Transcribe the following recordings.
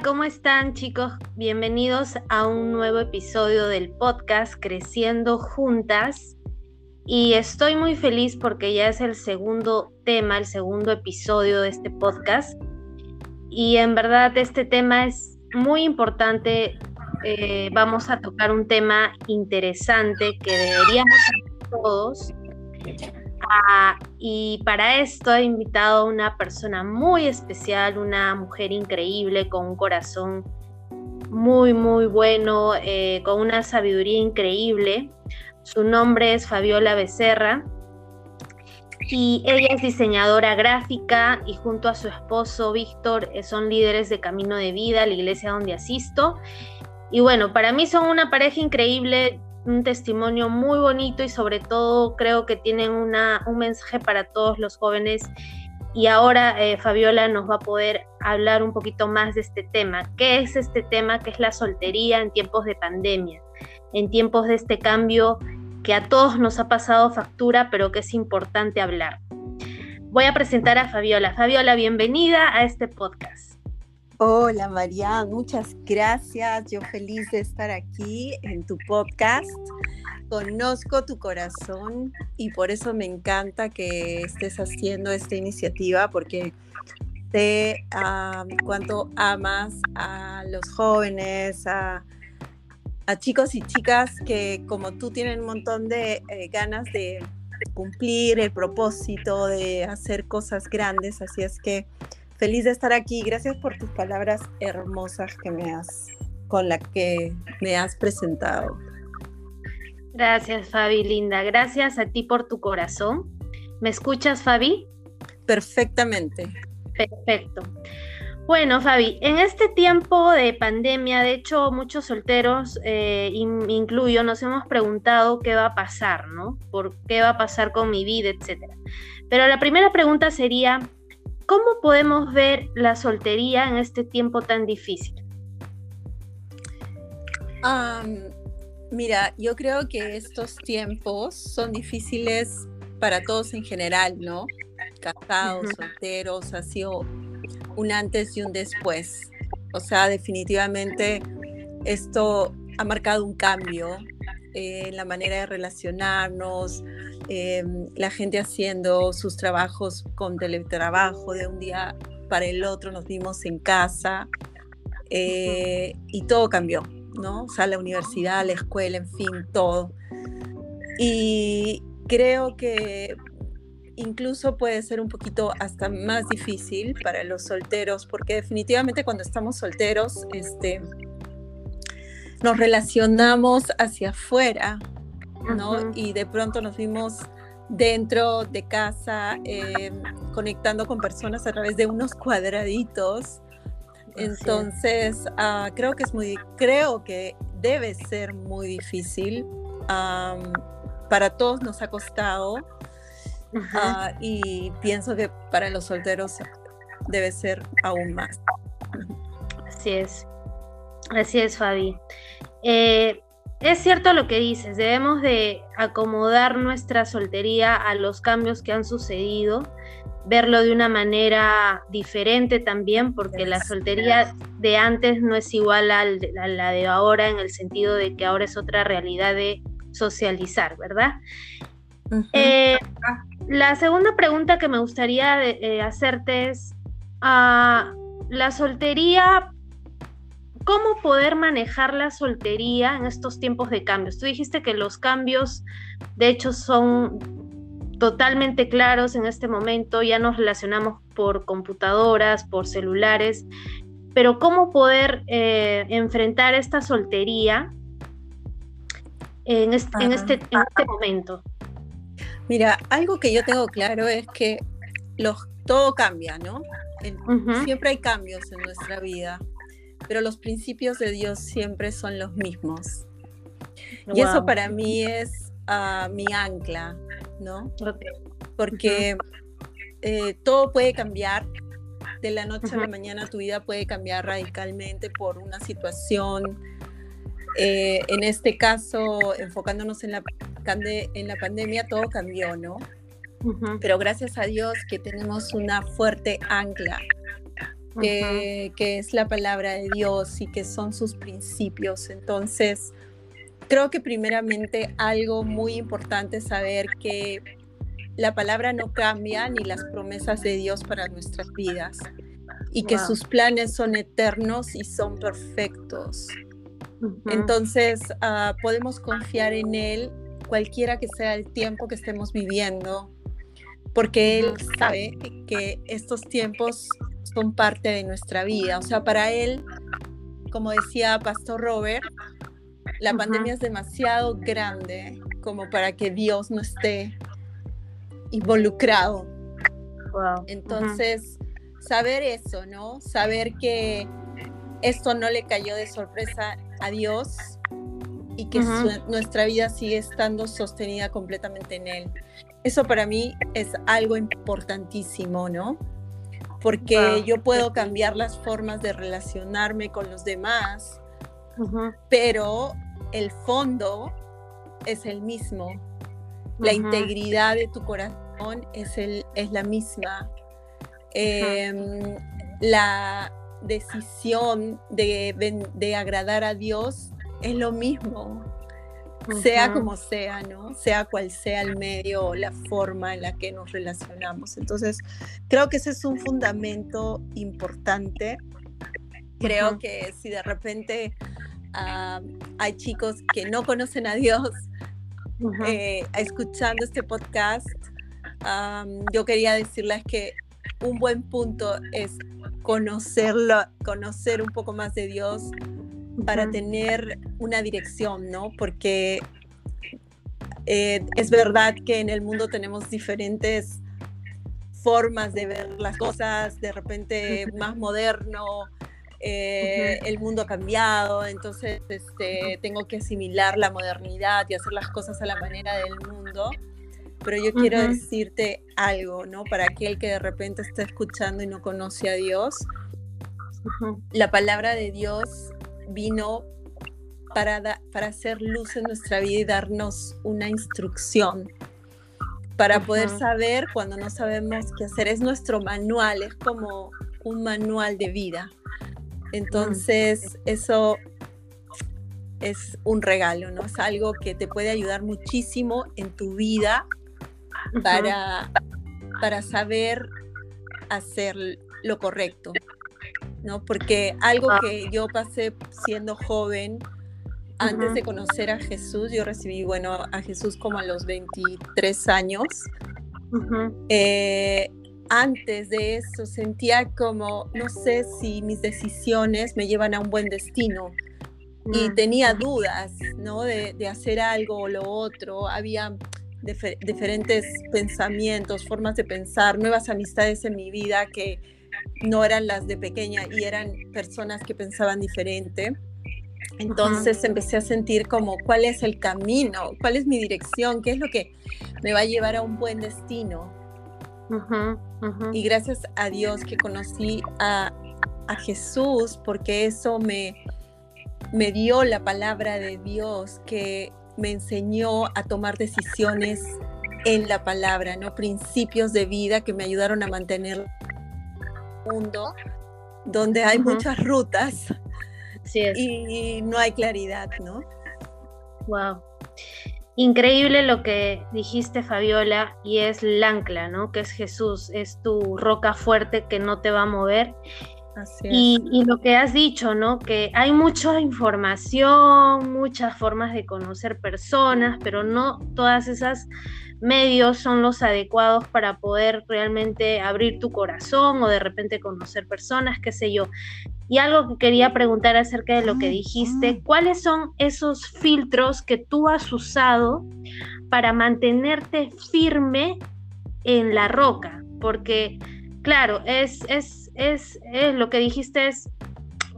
¿cómo están chicos? Bienvenidos a un nuevo episodio del podcast Creciendo Juntas. Y estoy muy feliz porque ya es el segundo tema, el segundo episodio de este podcast. Y en verdad este tema es muy importante. Eh, vamos a tocar un tema interesante que deberíamos todos Ah, y para esto he invitado a una persona muy especial, una mujer increíble con un corazón muy, muy bueno, eh, con una sabiduría increíble. Su nombre es Fabiola Becerra y ella es diseñadora gráfica y junto a su esposo Víctor eh, son líderes de Camino de Vida, la iglesia donde asisto. Y bueno, para mí son una pareja increíble un testimonio muy bonito y sobre todo creo que tienen una, un mensaje para todos los jóvenes. Y ahora eh, Fabiola nos va a poder hablar un poquito más de este tema. ¿Qué es este tema? ¿Qué es la soltería en tiempos de pandemia? En tiempos de este cambio que a todos nos ha pasado factura, pero que es importante hablar. Voy a presentar a Fabiola. Fabiola, bienvenida a este podcast. Hola María, muchas gracias. Yo feliz de estar aquí en tu podcast. Conozco tu corazón y por eso me encanta que estés haciendo esta iniciativa porque sé cuánto amas a los jóvenes, a, chicos y chicas que como tú tienen un montón de eh, ganas de cumplir el propósito de hacer cosas grandes. Así es que feliz de estar aquí. Gracias por tus palabras hermosas que me has, con las que me has presentado. Gracias, Fabi, linda. Gracias a ti por tu corazón. ¿Me escuchas, Fabi? Perfectamente. Perfecto. Bueno, Fabi, en este tiempo de pandemia, de hecho, muchos solteros, eh, incluyo, nos hemos preguntado qué va a pasar, ¿no? ¿Por qué va a pasar con mi vida, etcétera? Pero la primera pregunta sería, ¿Cómo podemos ver la soltería en este tiempo tan difícil? mira, yo creo que estos tiempos son difíciles para todos en general, ¿no? Casados, solteros, ha sido un antes y un después. O sea, definitivamente esto ha marcado un cambio en la manera de relacionarnos, Em, la gente haciendo sus trabajos con teletrabajo de un día para el otro, nos vimos en casa eh, y todo cambió, ¿no? O sea, la universidad, la escuela, en fin, todo. Y creo que incluso puede ser un poquito hasta más difícil para los solteros, porque definitivamente cuando estamos solteros, este, nos relacionamos hacia afuera, y de pronto nos vimos dentro de casa em, conectando con personas a través de unos cuadraditos. Entonces, ah, creo que es muy, creo que debe ser muy difícil. para todos nos ha costado ah, y pienso que para los solteros debe ser aún más. Así es, así es, Fabi. Eh, es cierto lo que dices, debemos de acomodar nuestra soltería a los cambios que han sucedido, verlo de una manera diferente también, porque la soltería de antes no es igual a la de ahora en el sentido de que ahora es otra realidad de socializar, ¿verdad? Eh, la segunda pregunta que me gustaría eh, hacerte es, ah, ¿la soltería ¿Cómo poder manejar la soltería en estos tiempos de cambios? Tú dijiste que los cambios, de hecho, son totalmente claros en este momento, ya nos relacionamos por computadoras, por celulares, pero ¿cómo poder eh, enfrentar esta soltería en este, en, este, momento? Mira, algo que yo tengo claro es que los, todo cambia, ¿no? Siempre hay cambios en nuestra vida pero los principios de Dios siempre son los mismos. Y eso para mí es ah, mi ancla, ¿no? Porque eh, todo puede cambiar. De la noche a la mañana tu vida puede cambiar radicalmente por una situación. Eh, en este caso, enfocándonos en la, en la pandemia, todo cambió, ¿no? Pero gracias a Dios que tenemos una fuerte ancla que es la palabra de Dios y que son sus principios. Entonces, creo que primeramente algo muy importante es saber que la palabra no cambia ni las promesas de Dios para nuestras vidas y que sus planes son eternos y son perfectos. Entonces, ah, podemos confiar en Él cualquiera que sea el tiempo que estemos viviendo, porque Él sabe que estos tiempos son parte de nuestra vida. O sea, para Él, como decía Pastor Robert, la pandemia es demasiado grande como para que Dios no esté involucrado. Entonces, saber eso, ¿no? Saber que esto no le cayó de sorpresa a Dios y que nuestra vida sigue estando sostenida completamente en Él. Eso para mí es algo importantísimo, ¿no? Porque yo puedo cambiar las formas de relacionarme con los demás, pero el fondo es el mismo. La integridad de tu corazón es, el, es la misma. Em, la decisión de, de, agradar a Dios es lo mismo, sea como sea, ¿no? Sea cual sea el medio o la forma en la que nos relacionamos. Entonces, creo que ese es un fundamento importante. Creo que si de repente hay chicos que no conocen a Dios eh, escuchando este podcast, yo quería decirles que un buen punto es conocerlo, conocer un poco más de Dios para tener una dirección, ¿no? Porque eh, es verdad que en el mundo tenemos diferentes formas de ver las cosas, de repente más moderno, eh, el mundo ha cambiado, entonces este, tengo que asimilar la modernidad y hacer las cosas a la manera del mundo. Pero yo quiero decirte algo, ¿no? Para aquel que de repente está escuchando y no conoce a Dios, la palabra de Dios vino para, para hacer luz en nuestra vida y darnos una instrucción para poder saber cuando no sabemos qué hacer. Es nuestro manual, es como un manual de vida. Entonces, eso es un regalo, ¿no? Es algo que te puede ayudar muchísimo en tu vida para, para saber hacer lo correcto, ¿no? Porque algo ah. que yo pasé siendo joven, antes de conocer a Jesús, yo recibí, bueno, a Jesús como a los 23 años. Eh, antes de eso sentía como, no sé si mis decisiones me llevan a un buen destino. Y mm. tenía dudas, ¿no? De, de hacer algo o lo otro. Había diferentes pensamientos, formas de pensar, nuevas amistades en mi vida que no eran las de pequeña y eran personas que pensaban diferente. Entonces empecé a sentir como cuál es el camino, cuál es mi dirección, qué es lo que me va a llevar a un buen destino. Y gracias a Dios que conocí a, a Jesús, porque eso me, me dio la palabra de Dios que me enseñó a tomar decisiones en la palabra, ¿no? Principios de vida que me ayudaron a mantener mundo donde hay muchas rutas y no hay claridad, ¿no? Wow. Increíble lo que dijiste, Fabiola, y es el ancla, ¿no? Que es Jesús, es tu roca fuerte que no te va a mover y, lo que has dicho, ¿no? Que hay mucha información, muchas formas de conocer personas, pero no todas esas medios son los adecuados para poder realmente abrir tu corazón o de repente conocer personas, qué sé yo. Y algo que quería preguntar acerca de lo que dijiste, ¿cuáles son esos filtros que tú has usado para mantenerte firme en la roca? Porque, claro, es, es es, lo que dijiste es,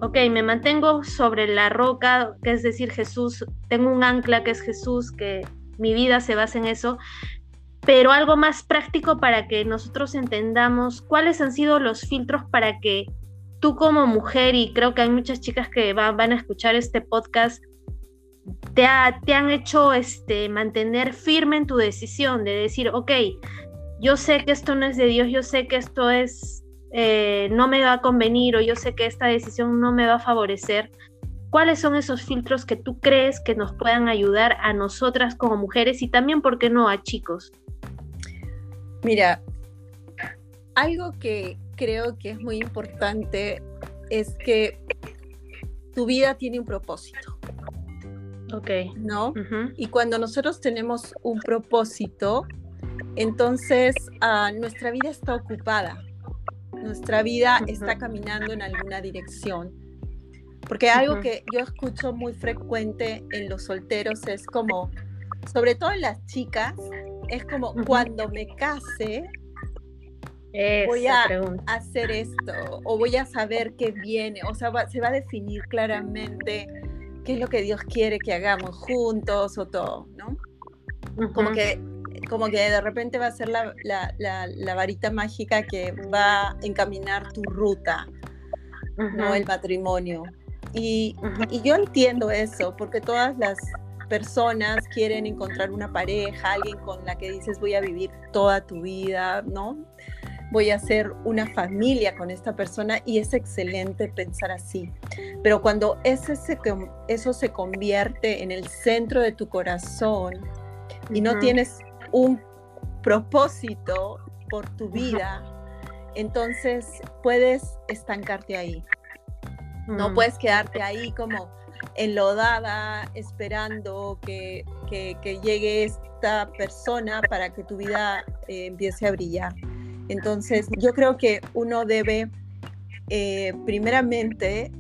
ok, me mantengo sobre la roca, que es decir, Jesús, tengo un ancla que es Jesús, que mi vida se basa en eso, pero algo más práctico para que nosotros entendamos cuáles han sido los filtros para que tú como mujer, y creo que hay muchas chicas que van a escuchar este podcast, te, te han hecho este, mantener firme en tu decisión de decir, ok, yo sé que esto no es de Dios, yo sé que esto es eh, no me va a convenir o yo sé que esta decisión no me va a favorecer, ¿cuáles son esos filtros que tú crees que nos puedan ayudar a nosotras como mujeres y también, ¿por qué no, a chicos? Mira, algo que creo que es muy importante es que tu vida tiene un propósito. Ok. ¿No? Y cuando nosotros tenemos un propósito, entonces ah, nuestra vida está ocupada, nuestra vida está caminando en alguna dirección. Porque algo que yo escucho muy frecuente en los solteros es como, sobre todo en las chicas, es como cuando me case, voy a hacer esto o voy a saber qué viene, o sea, se va a definir claramente qué es lo que Dios quiere que hagamos juntos o todo, ¿no? Como que como que de repente va a ser la, la, varita mágica que va a encaminar tu ruta, ¿no? El matrimonio. Y, y, yo entiendo eso, porque todas las personas quieren encontrar una pareja, alguien con la que dices voy a vivir toda tu vida, ¿no? voy a hacer una familia con esta persona y es excelente pensar así. Pero cuando ese se, eso se convierte en el centro de tu corazón y no tienes un propósito por tu vida, entonces puedes estancarte ahí. No mm. puedes quedarte ahí como enlodada esperando que, que, llegue esta persona para que tu vida eh, empiece a brillar. Entonces, yo creo que uno debe, eh, primeramente,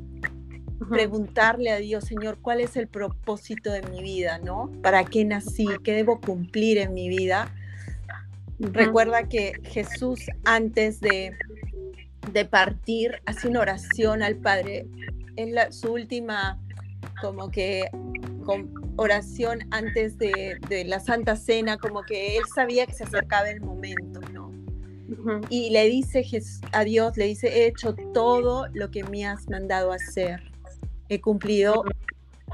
preguntarle a Dios, Señor, ¿cuál es el propósito de mi vida, no? ¿Para qué nací? ¿Qué debo cumplir en mi vida? Recuerda que Jesús antes de, de partir hace una oración al Padre. Es su última como que oración antes de, de, la Santa Cena, como que él sabía que se acercaba el momento, ¿no? Y le dice a Dios, le dice, he hecho todo lo que me has mandado hacer. He cumplido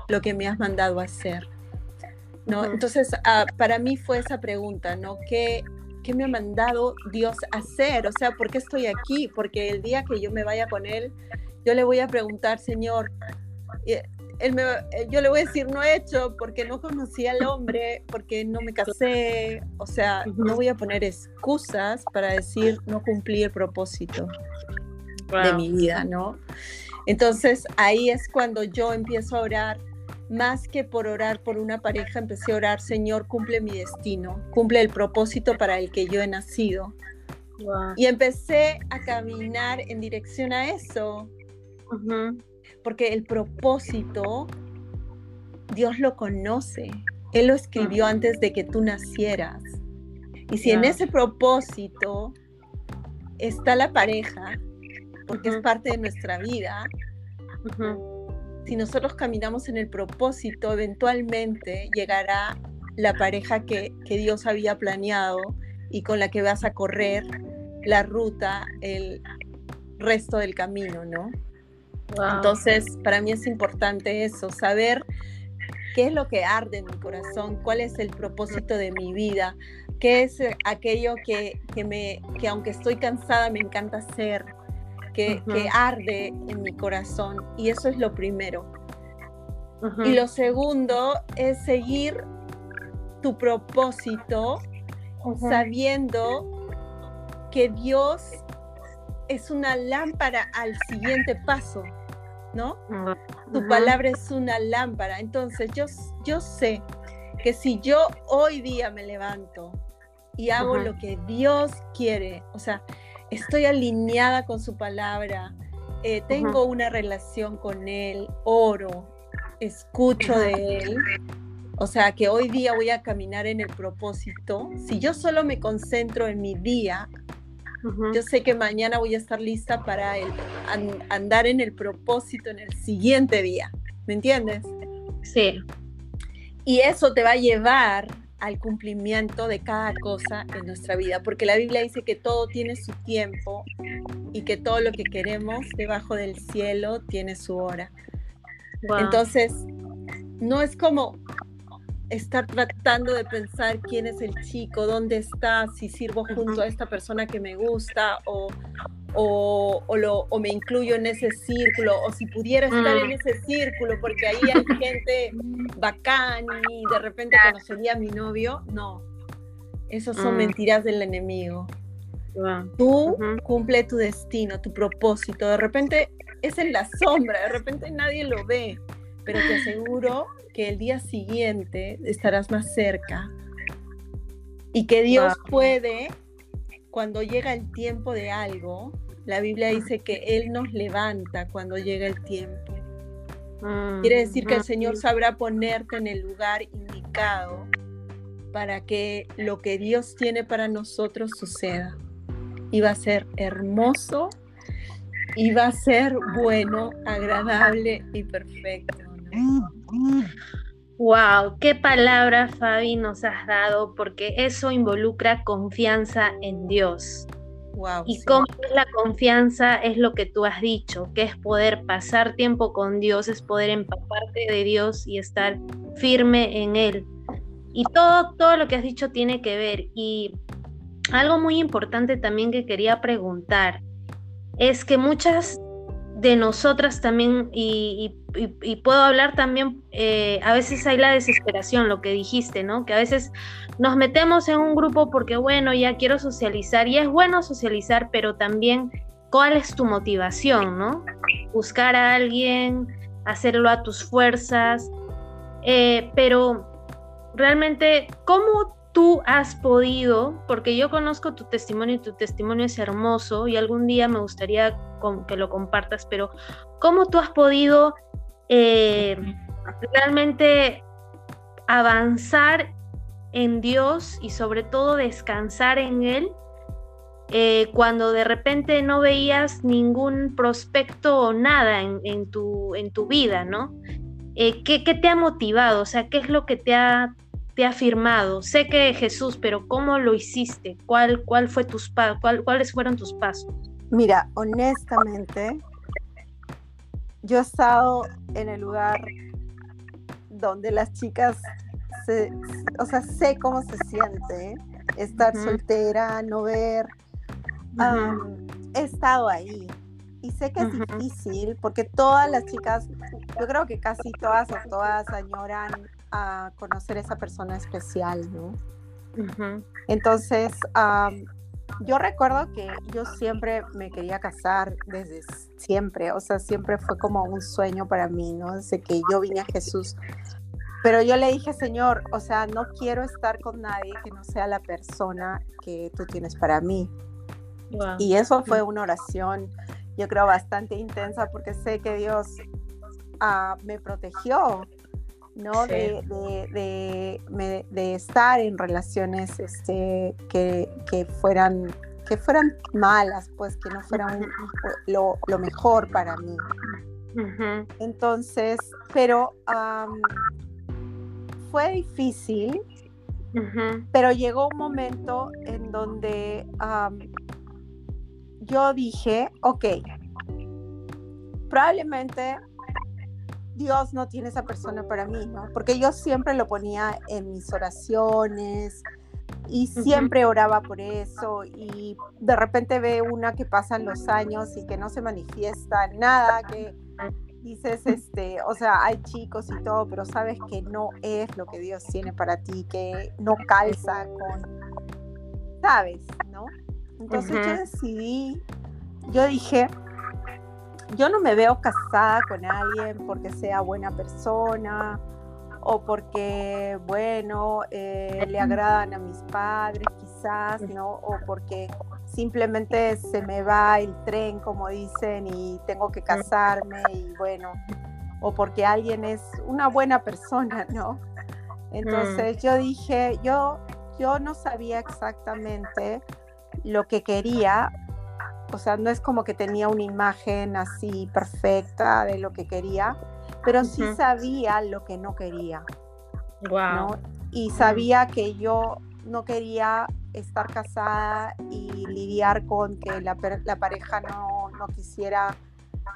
lo que me has mandado a hacer. ¿no? Entonces, ah, para mí fue esa pregunta, ¿no? ¿Qué, ¿Qué me ha mandado Dios a hacer? O sea, ¿por qué estoy aquí? Porque el día que yo me vaya con Él, yo le voy a preguntar, Señor, eh, eh, yo le voy a decir no he hecho porque no conocí al hombre, porque no me casé, o sea, no voy a poner excusas para decir no cumplí el propósito de mi vida, ¿no? Entonces ahí es cuando yo empiezo a orar, más que por orar por una pareja, empecé a orar, Señor, cumple mi destino, cumple el propósito para el que yo he nacido. Y empecé a caminar en dirección a eso porque el propósito Dios lo conoce. Él lo escribió antes de que tú nacieras. Y si en ese propósito está la pareja, porque es parte de nuestra vida, si nosotros caminamos en el propósito, eventualmente llegará la pareja que, que Dios había planeado y con la que vas a correr la ruta, el resto del camino, ¿no? Entonces, para mí es importante eso, saber qué es lo que arde en mi corazón, cuál es el propósito de mi vida, qué es eh, aquello que, me, que aunque estoy cansada me encanta hacer, que, arde en mi corazón. Y eso es lo primero. Y lo segundo es seguir tu propósito sabiendo que Dios es una lámpara al siguiente paso. ¿no? Tu palabra es una lámpara. Entonces yo, yo sé que si yo hoy día me levanto y hago lo que Dios quiere, o sea, estoy alineada con su palabra, eh, tengo una relación con Él, oro, escucho de Él, o sea, que hoy día voy a caminar en el propósito, si yo solo me concentro en mi día, yo sé que mañana voy a estar lista para el, andar en el propósito en el siguiente día. ¿Me entiendes? Sí. Y eso te va a llevar al cumplimiento de cada cosa en nuestra vida, porque la Biblia dice que todo tiene su tiempo y que todo lo que queremos debajo del cielo tiene su hora. Entonces, no es como estar tratando de pensar quién es el chico, dónde está, si sirvo junto a esta persona que me gusta o, o, lo, o, me incluyo en ese círculo, o si pudiera estar en mm. ese círculo, porque ahí hay gente bacán y de repente conocería a mi novio. No, esas son mm. mentiras del enemigo. Tú cumple tu destino, tu propósito. De repente es en la sombra, de repente nadie lo ve, pero te aseguro que el día siguiente estarás más cerca y que Dios puede, cuando llega el tiempo de algo, la Biblia dice que Él nos levanta cuando llega el tiempo. Mm, Quiere decir que el Señor sabrá ponerte en el lugar indicado para que lo que Dios tiene para nosotros suceda. Y va a ser hermoso, y va a ser bueno, agradable y perfecto. Wow, qué palabra Fabi nos has dado, porque eso involucra confianza en Dios. Wow, y cómo es la confianza es lo que tú has dicho, que es poder pasar tiempo con Dios, es poder empaparte de Dios y estar firme en Él. Y todo, todo lo que has dicho tiene que ver. Y algo muy importante también que quería preguntar es que muchas de nosotras también, y, puedo hablar también, eh, a veces hay la desesperación, lo que dijiste, ¿no? Que a veces nos metemos en un grupo porque, bueno, ya quiero socializar, y es bueno socializar, pero también, ¿cuál es tu motivación, ¿no? Buscar a alguien, hacerlo a tus fuerzas, eh, pero realmente, ¿cómo tú has podido, porque yo conozco tu testimonio y tu testimonio es hermoso y algún día me gustaría que lo compartas, pero ¿cómo tú has podido eh, realmente avanzar en Dios y sobre todo descansar en Él eh, cuando de repente no veías ningún prospecto o nada en, tu, en tu vida, ¿no? Eh, ¿qué, ¿Qué te ha motivado? O sea, ¿qué es lo que te ha te ha firmado? Sé que Jesús, pero ¿cómo lo hiciste? ¿Cuál, cuál fue tus cuál, ¿Cuáles fueron tus pasos? Mira, honestamente, yo he estado en el lugar donde las chicas, se, o sea, sé cómo se siente estar soltera, no ver. he estado ahí y sé que es difícil porque todas las chicas, yo creo que casi todas o todas añoran a conocer a esa persona especial, ¿no? Entonces, yo recuerdo que yo siempre me quería casar desde siempre, o sea, siempre fue como un sueño para mí, ¿no? Desde que yo vine a Jesús. Pero yo le dije, Señor, o sea, no quiero estar con nadie que no sea la persona que tú tienes para mí. Y eso fue una oración, yo creo, bastante intensa porque sé que Dios ah, me protegió ¿no? De, de, estar en relaciones este, que, fueran que fueran malas, pues que no fueran lo, mejor para mí. Entonces, pero fue difícil, pero llegó un momento en donde yo dije, ok, probablemente Dios no tiene esa persona para mí, ¿no? Porque yo siempre lo ponía en mis oraciones y siempre oraba por eso y de repente ve una que pasan los años y que no se manifiesta nada, que dices, este, o sea, hay chicos y todo, pero sabes que no es lo que Dios tiene para ti, que no calza con, sabes, ¿no? Entonces yo decidí, yo dije, yo no me veo casada con alguien porque sea buena persona o porque, bueno, eh, le agradan a mis padres quizás, ¿no? O porque simplemente se me va el tren, como dicen, y tengo que casarme y bueno, o porque alguien es una buena persona, ¿no? Entonces yo dije, yo, yo no sabía exactamente lo que quería, o sea, no es como que tenía una imagen así perfecta de lo que quería, pero sí sabía lo que no quería. Wow. Y sabía que yo no quería estar casada y lidiar con que la, pareja no, no, quisiera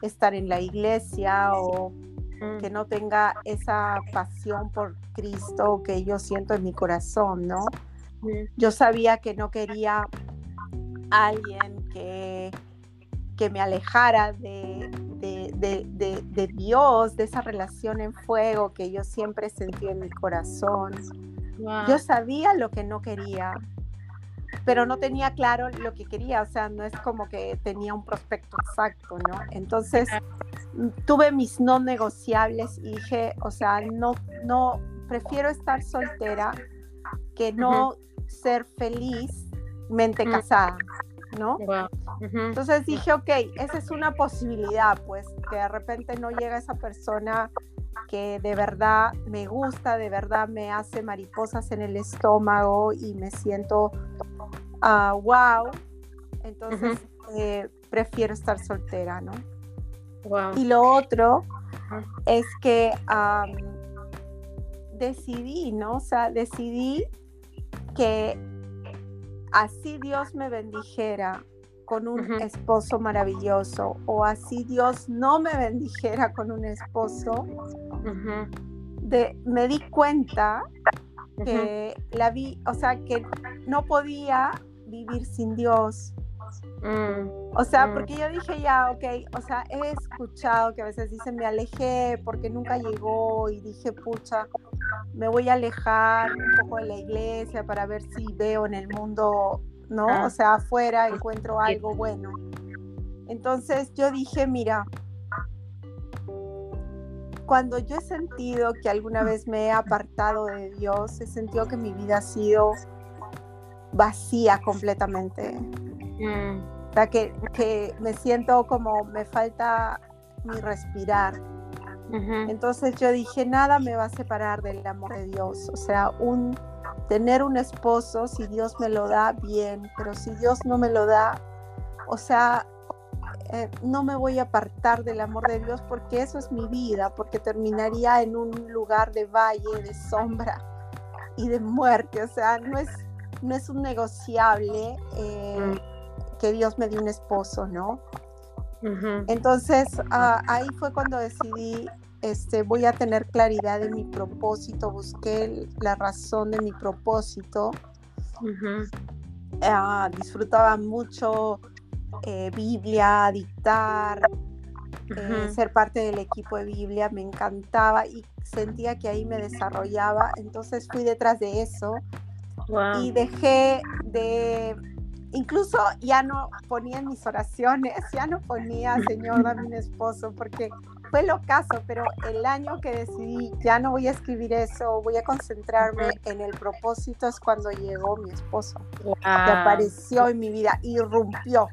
estar en la iglesia o mm. que no tenga esa pasión por Cristo que yo siento en mi corazón, ¿no? Yo sabía que no quería alguien que que me alejara de, de, Dios, de esa relación en fuego que yo siempre sentí en mi corazón. Yo sabía lo que no quería, pero no tenía claro lo que quería, o sea, no es como que tenía un prospecto exacto, ¿no? Entonces tuve mis no negociables y dije, o sea, no, no, prefiero estar soltera que no ser feliz mente casada. ¿no? Entonces dije, ok, esa es una posibilidad, pues, que de repente no llega esa persona que de verdad me gusta, de verdad me hace mariposas en el estómago y me siento wow. Entonces eh, prefiero estar soltera, ¿no? Y lo otro es que decidí, ¿no? O sea, decidí que así Dios me bendijera con un esposo maravilloso o así Dios no me bendijera con un esposo, de, me di cuenta que la vi, o sea, que no podía vivir sin Dios. Mm, o sea, mm. porque yo dije ya, ok, o sea, he escuchado que a veces dicen me alejé porque nunca llegó y dije, pucha, me voy a alejar un poco de la iglesia para ver si veo en el mundo, ¿no? Ah. O sea, afuera encuentro algo bueno. Entonces yo dije, mira, cuando yo he sentido que alguna vez me he apartado de Dios, he sentido que mi vida ha sido vacía completamente. Mm. O sea, que, que me siento como me falta mi respirar. Entonces yo dije, nada me va a separar del amor de Dios. O sea, un tener un esposo, si Dios me lo da, bien, pero si Dios no me lo da, o sea, eh, no me voy a apartar del amor de Dios porque eso es mi vida, porque terminaría en un lugar de valle, de sombra y de muerte. O sea, no es, no es un negociable eh, que Dios me dé un esposo, ¿no? Entonces ah, ahí fue cuando decidí este, voy a tener claridad de mi propósito, busqué la razón de mi propósito. Ah, disfrutaba mucho eh, Biblia, dictar, eh, ser parte del equipo de Biblia, me encantaba y sentía que ahí me desarrollaba, entonces fui detrás de eso y dejé de incluso ya no ponía en mis oraciones, ya no ponía, Señor, dame un esposo, porque fue lo caso, pero el año que decidí, ya no voy a escribir eso, voy a concentrarme en el propósito, es cuando llegó mi esposo, que apareció en mi vida, irrumpió.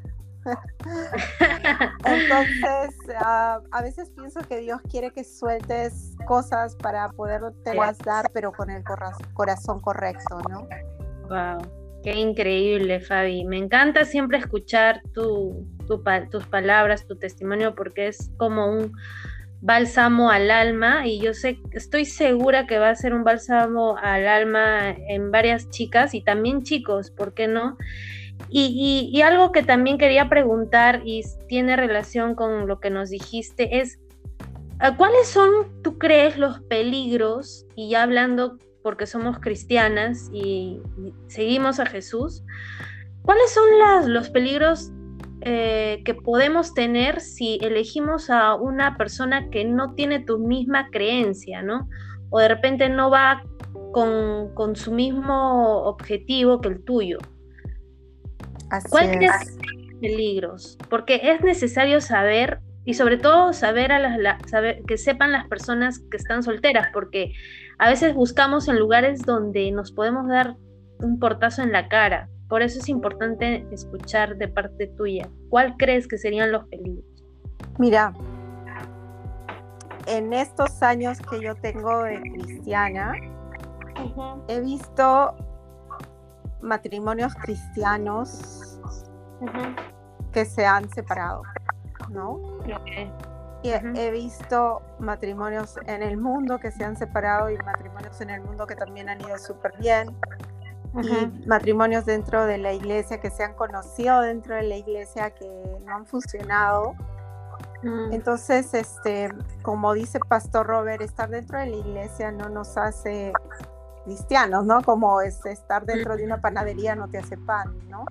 Entonces, ah, a veces pienso que Dios quiere que sueltes cosas para poder te dar, pero con el corazón correcto, ¿no? Wow. Qué increíble, Fabi. Me encanta siempre escuchar tu, tus palabras, tu testimonio, porque es como un bálsamo al alma y yo sé, estoy segura que va a ser un bálsamo al alma en varias chicas y también chicos, ¿por qué no? Y, y algo que también quería preguntar y tiene relación con lo que nos dijiste es, ¿cuáles son, tú crees, los peligros, y ya hablando porque somos cristianas y, seguimos a Jesús, ¿cuáles son los peligros eh, que podemos tener si elegimos a una persona que no tiene tu misma creencia, ¿no? O de repente no va con, con su mismo objetivo que el tuyo. ¿Cuáles son los peligros? Porque es necesario saber y sobre todo saber a las saber, que sepan las personas que están solteras, porque a veces buscamos en lugares donde nos podemos dar un portazo en la cara. Por eso es importante escuchar de parte tuya. ¿Cuál crees que serían los peligros? Mira, en estos años que yo tengo de cristiana, he visto matrimonios cristianos que se han separado. ¿no? Y he, visto matrimonios en el mundo que se han separado y matrimonios en el mundo que también han ido súper bien. Y matrimonios dentro de la iglesia que se han conocido dentro de la iglesia que no han funcionado. Mm. Entonces, este, como dice Pastor Robert, estar dentro de la iglesia no nos hace cristianos, ¿no? Como es estar dentro de una panadería no te hace pan, ¿no?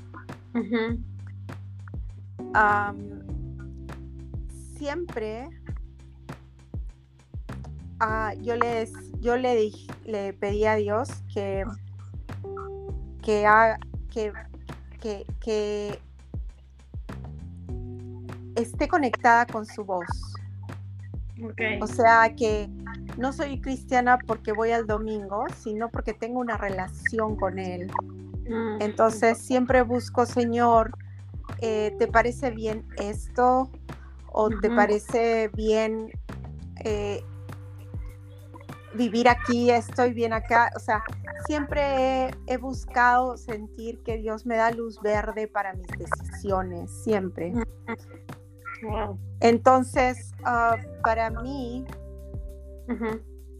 siempre ah, yo, les, yo le, le pedí a Dios que, que, que, que, que esté conectada con su voz. O sea que no soy cristiana porque voy al domingo, sino porque tengo una relación con Él. Mm, Entonces siempre busco, Señor, eh, ¿te parece bien esto? ¿O te parece bien eh, vivir aquí? ¿Estoy bien acá? O sea, siempre he, buscado sentir que Dios me da luz verde para mis decisiones, siempre. Entonces, ah, para mí,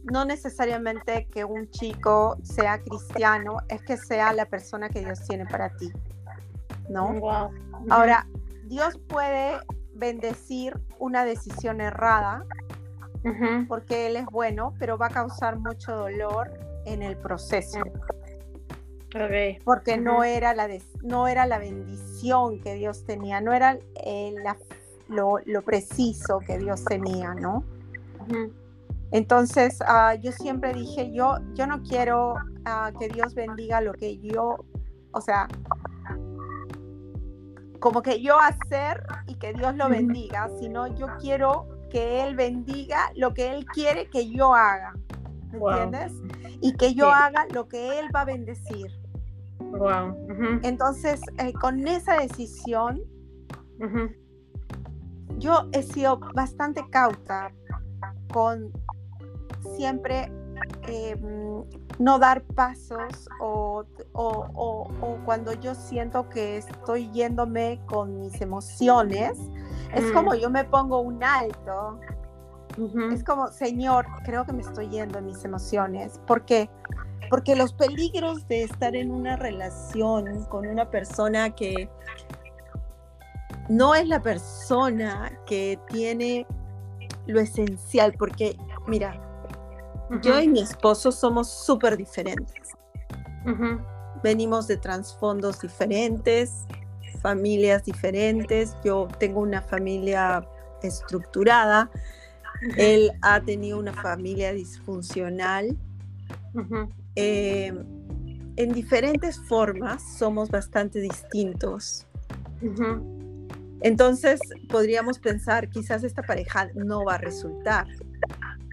no necesariamente que un chico sea cristiano, es que sea la persona que Dios tiene para ti. ¿No? Ahora, Dios puede bendecir una decisión errada porque Él es bueno, pero va a causar mucho dolor en el proceso. Porque no, era la no era la bendición que Dios tenía, no era eh, lo, preciso que Dios tenía, ¿no? Entonces, ah, yo siempre dije, yo, yo no quiero ah, que Dios bendiga lo que yo, o sea, como que yo hacer y que Dios lo bendiga, sino yo quiero que Él bendiga lo que Él quiere que yo haga, ¿me entiendes? Y que yo haga lo que Él va a bendecir. Wow. Entonces, eh, con esa decisión, yo he sido bastante cauta con siempre em, no dar pasos o, cuando yo siento que estoy yéndome con mis emociones, es mm. como yo me pongo un alto. Es como, Señor, creo que me estoy yendo en mis emociones. ¿Por qué? Porque los peligros de estar en una relación con una persona que no es la persona que tiene lo esencial, porque mira, yo y mi esposo somos súper diferentes. Venimos de trasfondos diferentes, familias diferentes. Yo tengo una familia estructurada. Él ha tenido una familia disfuncional. Em, en diferentes formas somos bastante distintos. Entonces podríamos pensar, quizás esta pareja no va a resultar.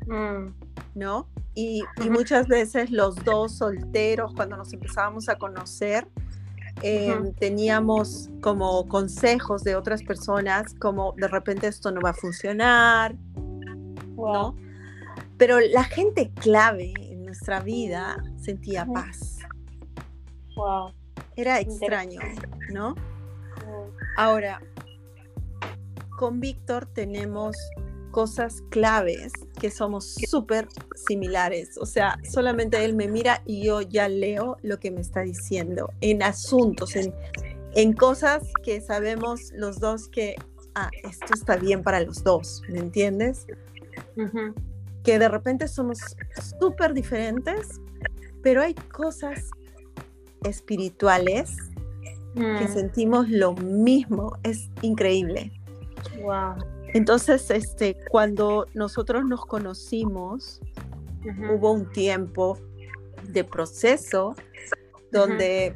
Mm. ¿No? Y, muchas veces los dos solteros, cuando nos empezábamos a conocer, teníamos como consejos de otras personas, como de repente esto no va a funcionar, ¿no? Pero la gente clave en nuestra vida sentía paz. Wow. Era extraño, ¿no? Ahora, con Víctor tenemos cosas claves que somos súper similares. O sea, solamente él me mira y yo ya leo lo que me está diciendo en asuntos, en, en cosas que sabemos los dos que, ah, esto está bien para los dos, ¿me entiendes? Que de repente somos súper diferentes, pero hay cosas espirituales que mm. sentimos lo mismo. Es increíble. Wow. Entonces, este, cuando nosotros nos conocimos, hubo un tiempo de proceso donde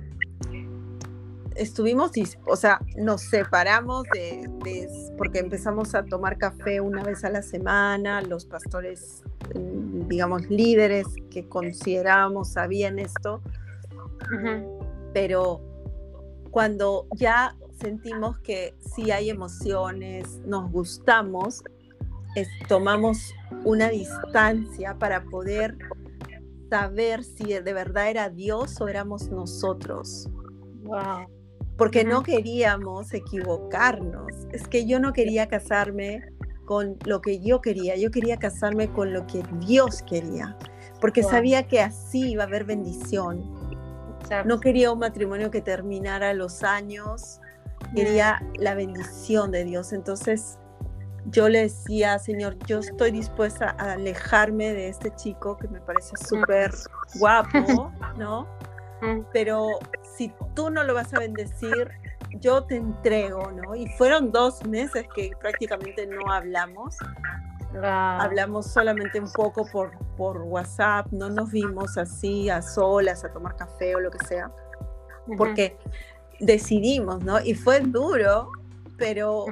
estuvimos, o sea, nos separamos de, porque empezamos a tomar café una vez a la semana, los pastores, mm, digamos, líderes que considerábamos sabían esto, pero cuando ya sentimos que si hay emociones, nos gustamos, tomamos una distancia para poder saber si de verdad era Dios o éramos nosotros. Wow. Porque no queríamos equivocarnos. Es que yo no quería casarme con lo que yo quería, yo quería casarme con lo que Dios quería, porque sabía que así iba a haber bendición. No quería un matrimonio que terminara los años quería la bendición de Dios. Entonces yo le decía, Señor, yo estoy dispuesta a alejarme de este chico que me parece súper guapo, ¿no? Pero si tú no lo vas a bendecir, yo te entrego, ¿no? Y fueron dos meses que prácticamente no hablamos. Hablamos solamente un poco por, por WhatsApp, no nos vimos así a solas a tomar café o lo que sea, porque decidimos, ¿no? Y fue duro, pero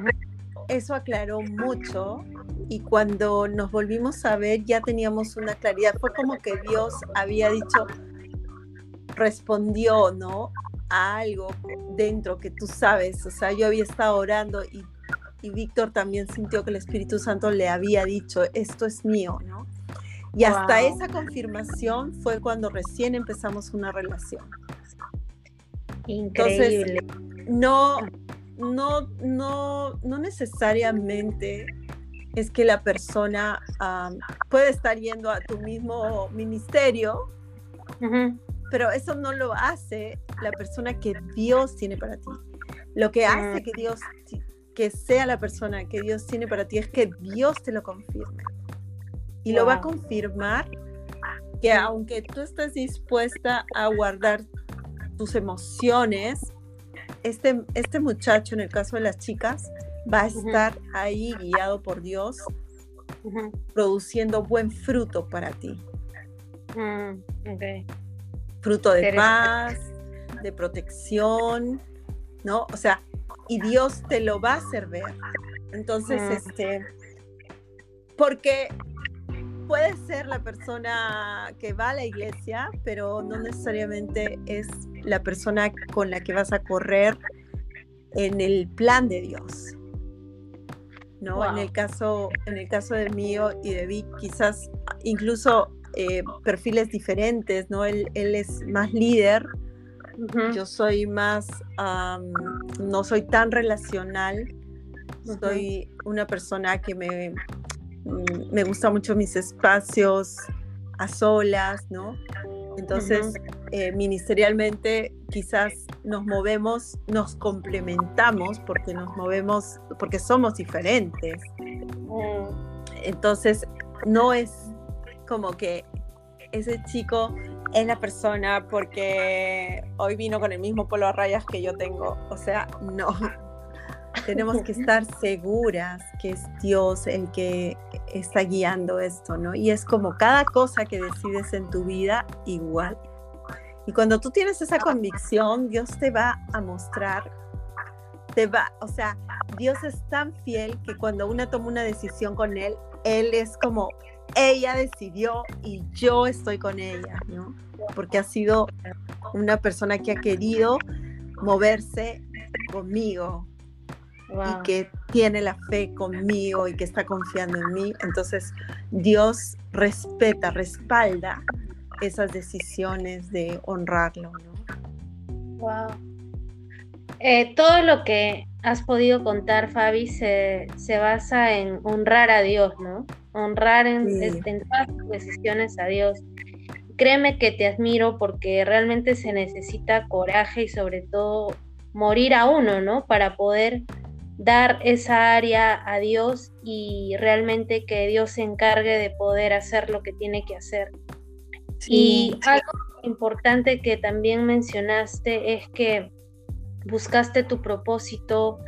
eso aclaró mucho y cuando nos volvimos a ver ya teníamos una claridad. Fue como que Dios había dicho, respondió, ¿no? A algo dentro que tú sabes. O sea, yo había estado orando y, y Víctor también sintió que el Espíritu Santo le había dicho, esto es mío, ¿no? Y hasta esa confirmación fue cuando recién empezamos una relación. Increíble. no, no, no, no necesariamente es que la persona puede estar yendo a tu mismo ministerio, pero eso no lo hace la persona que Dios tiene para ti. Lo que hace que Dios, que sea la persona que Dios tiene para ti es que Dios te lo confirme. Y lo va a confirmar que aunque tú estés dispuesta a guardar tus emociones, este, este muchacho, en el caso de las chicas, va a estar ahí guiado por Dios, produciendo buen fruto para ti. Mm, fruto de paz, de protección, ¿no? O sea, y Dios te lo va a hacer ver. Entonces, mm. este, porque puede ser la persona que va a la iglesia, pero no necesariamente es la persona con la que vas a correr en el plan de Dios. ¿no? En el caso, en el caso de mío y de Vic, quizás incluso eh, perfiles diferentes, ¿no? Él, él es más líder, yo soy más, no soy tan relacional, soy una persona que me, me gusta mucho mis espacios a solas, ¿no? Entonces, eh, ministerialmente quizás nos movemos, nos complementamos porque nos movemos, porque somos diferentes. Mm. Entonces, no es como que ese chico es la persona porque hoy vino con el mismo polo a rayas que yo tengo. O sea, no. Tenemos que estar seguras que es Dios el que está guiando esto, ¿no? Y es como cada cosa que decides en tu vida igual. Y cuando tú tienes esa convicción, Dios te va a mostrar, te va, o sea, Dios es tan fiel que cuando una toma una decisión con Él, Él es como, ella decidió y yo estoy con ella, ¿no? Porque ha sido una persona que ha querido moverse conmigo y que tiene la fe conmigo y que está confiando en mí. Entonces, Dios respeta, respalda esas decisiones de honrarlo, ¿no? Wow. Eh, todo lo que has podido contar, Fabi, se, basa en honrar a Dios, ¿no? Honrar en, en todas tus decisiones a Dios. Créeme que te admiro porque realmente se necesita coraje y sobre todo morir a uno, ¿no? Para poder dar esa área a Dios y realmente que Dios se encargue de poder hacer lo que tiene que hacer. Y algo importante que también mencionaste es que buscaste tu propósito,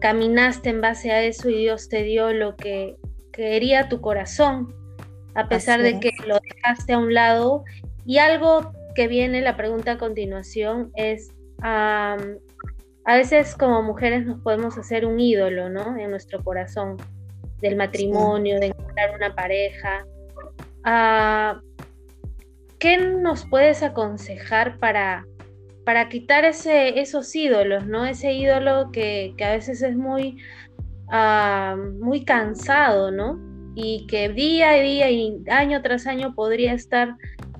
caminaste en base a eso y Dios te dio lo que quería tu corazón, a pesar de que lo dejaste a un lado. Y algo que viene, la pregunta a continuación, es, a veces como mujeres nos podemos hacer un ídolo, ¿no? En nuestro corazón, del matrimonio, de encontrar una pareja. Ah, ¿qué nos puedes aconsejar para, para quitar ese, esos ídolos, ¿no? Ese ídolo que, a veces es muy, ah, muy cansado, ¿no? Y que día a día y año tras año podría estar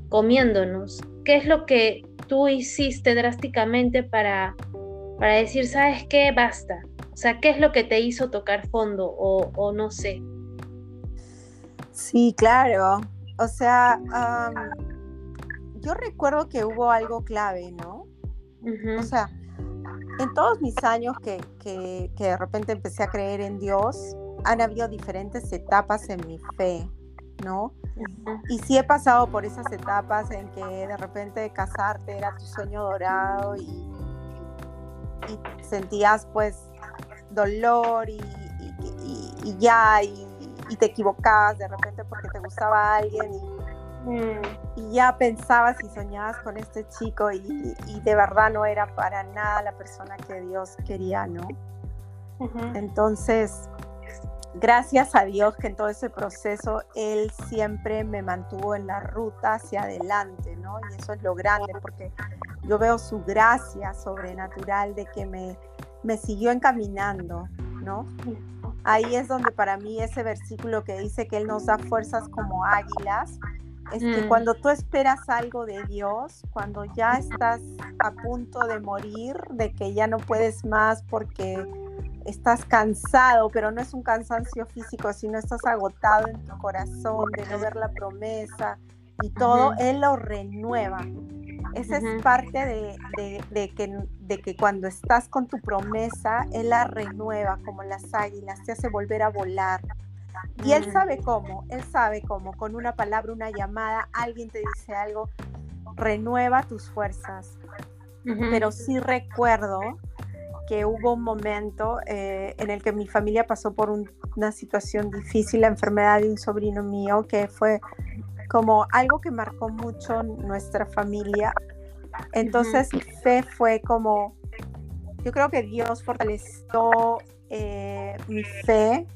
comiéndonos. ¿Qué es lo que tú hiciste drásticamente para, para decir, sabes qué, basta? O sea, ¿qué es lo que te hizo tocar fondo o, o no sé? Sí, claro. O sea, yo recuerdo que hubo algo clave, ¿no? O sea, en todos mis años que, que, de repente empecé a creer en Dios, han habido diferentes etapas en mi fe, ¿no? Y sí he pasado por esas etapas en que de repente casarte era tu sueño dorado y, sentías pues dolor y, ya, y, te equivocabas de repente porque te gustaba alguien mm. y, ya pensabas y soñabas con este chico y, de verdad no era para nada la persona que Dios quería, ¿no? Entonces, gracias a Dios que en todo ese proceso Él siempre me mantuvo en la ruta hacia adelante, ¿no? Y eso es lo grande, porque yo veo su gracia sobrenatural de que me, me siguió encaminando, ¿no? Ahí es donde para mí ese versículo que dice que Él nos da fuerzas como águilas, es que mm. cuando tú esperas algo de Dios, cuando ya estás a punto de morir, de que ya no puedes más porque estás cansado, pero no es un cansancio físico, sino estás agotado en tu corazón de no ver la promesa y todo, Él lo renueva. Esa es parte de, que, de que cuando estás con tu promesa, Él la renueva como las águilas, te hace volver a volar. Y Él sabe cómo, Él sabe cómo, con una palabra, una llamada, alguien te dice algo, renueva tus fuerzas. Pero sí recuerdo que hubo un momento eh, en el que mi familia pasó por una situación difícil, la enfermedad de un sobrino mío, que fue como algo que marcó mucho nuestra familia. Entonces mi fe fue como, yo creo que Dios fortaleció eh, mi fe,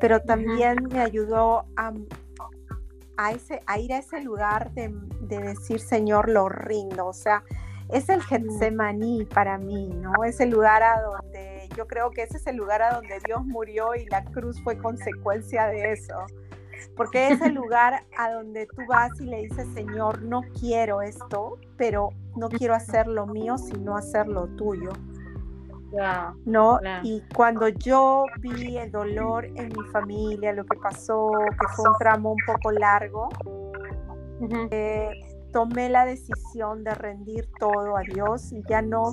pero también me ayudó a, a, ese, a ir a ese lugar de, de decir, Señor, lo rindo. O sea, es el Getsemaní para mí, ¿no? Es el lugar a donde yo creo que ese es el lugar a donde Dios murió y la cruz fue consecuencia de eso. Porque es el lugar a donde tú vas y le dices, Señor, no quiero esto, pero no quiero hacer lo mío, sino hacer lo tuyo. ¿No? Y cuando yo vi el dolor en mi familia, lo que pasó, que fue un tramo un poco largo, tomé la decisión de rendir todo a Dios y ya no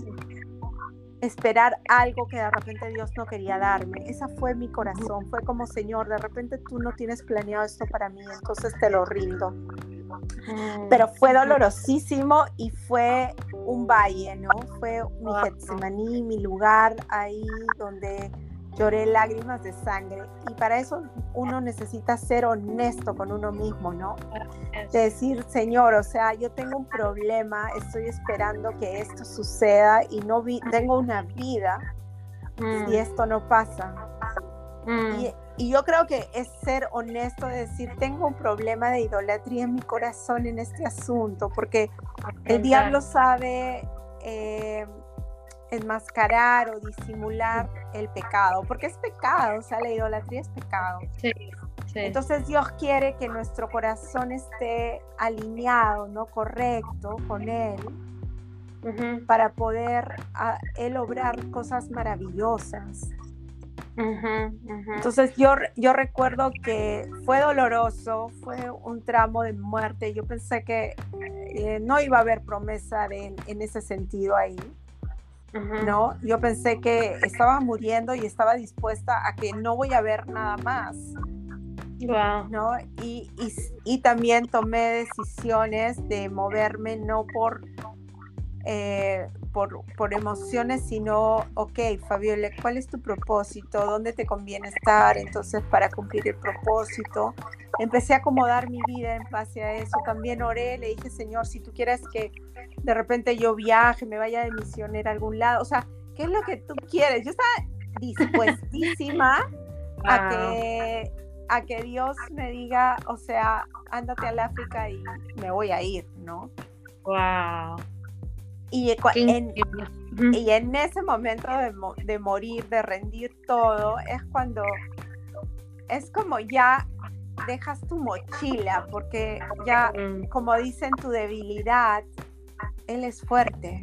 esperar algo que de repente Dios no quería darme. Esa fue mi corazón. Fue como, Señor, de repente tú no tienes planeado esto para mí, entonces te lo rindo. Mm. Pero fue dolorosísimo y fue un valle, ¿no? Fue mi Getsemaní, mi lugar ahí donde lloré lágrimas de sangre. Y para eso uno necesita ser honesto con uno mismo, ¿no? De decir, Señor, o sea, yo tengo un problema, estoy esperando que esto suceda y no vi tengo una vida si mm. esto no pasa. Mm. Y, y, yo creo que es ser honesto de decir, tengo un problema de idolatría en mi corazón en este asunto, porque el diablo sabe... Eh, enmascarar o disimular el pecado, porque es pecado, o sea, la idolatría es pecado. Entonces Dios quiere que nuestro corazón esté alineado, ¿no? Correcto con Él, para poder a, Él obrar cosas maravillosas. Entonces yo, yo recuerdo que fue doloroso, fue un tramo de muerte, yo pensé que eh, no iba a haber promesa de, en ese sentido ahí. ¿No? Yo pensé que estaba muriendo y estaba dispuesta a que no voy a ver nada más. ¿no? Y, y, también tomé decisiones de moverme no por, eh, por, por, emociones, sino, ok, Fabiola, ¿cuál es tu propósito? ¿Dónde te conviene estar? Entonces, para cumplir el propósito, empecé a acomodar mi vida en base a eso. También oré, le dije, Señor, si tú quieres que de repente yo viaje, me vaya de misionera a algún lado, o sea, ¿qué es lo que tú quieres? Yo estaba dispuestísima a que a que Dios me diga, o sea, ándate al África y me voy a ir, ¿no? Wow. Y en, y en ese momento de, de, morir, de rendir todo, es cuando es como ya dejas tu mochila, porque ya, mm. como dicen, tu debilidad, Él es fuerte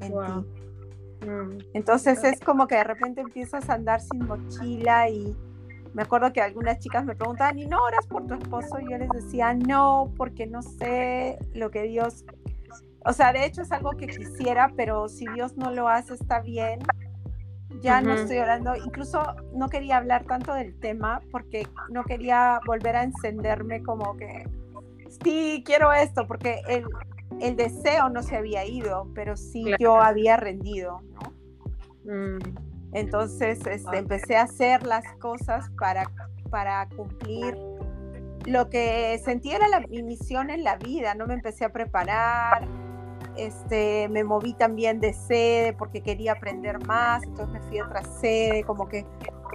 en ti. Mm. Entonces es como que de repente empiezas a andar sin mochila y me acuerdo que algunas chicas me preguntaban, ¿y no oras por tu esposo? Y yo les decía, no, porque no sé lo que Dios... O sea, de hecho es algo que quisiera, pero si Dios no lo hace, está bien ya no estoy orando, incluso no quería hablar tanto del tema porque no quería volver a encenderme como que, sí, quiero esto, porque el, el deseo no se había ido, pero sí yo había rendido, ¿no? Mm. Entonces este, empecé a hacer las cosas para, para cumplir lo que sentía era la, mi misión en la vida, ¿no? Me empecé a preparar, este, me moví también de sede porque quería aprender más, entonces me fui a otra sede, como que,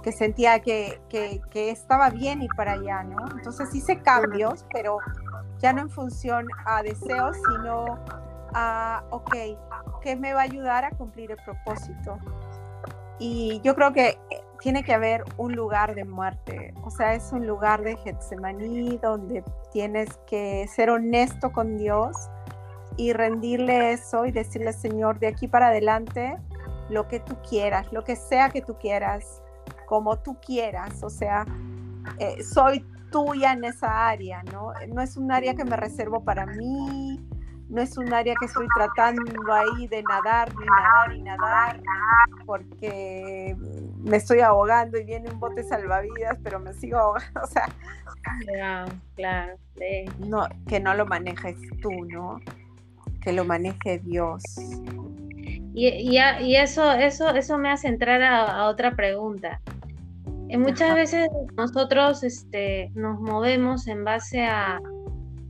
que sentía que, que, estaba bien ir para allá, ¿no? Entonces hice cambios, pero ya no en función a deseos, sino a, ok, ¿qué me va a ayudar a cumplir el propósito? Y yo creo que tiene que haber un lugar de muerte, o sea, es un lugar de Getsemaní donde tienes que ser honesto con Dios y rendirle eso y decirle, Señor, de aquí para adelante, lo que tú quieras, lo que sea que tú quieras, como tú quieras, o sea, eh, soy tuya en esa área, ¿no? No es un área que me reservo para mí, no es un área que estoy tratando ahí de nadar, ni nadar, ni nadar, porque me estoy ahogando y viene un bote salvavidas, pero me sigo ahogando, o sea. Claro, claro. No, que no lo manejes tú, ¿no? Que lo maneje Dios. Y, y, eso, eso, eso me hace entrar a, otra pregunta. Eh, muchas veces nosotros este, nos movemos en base a,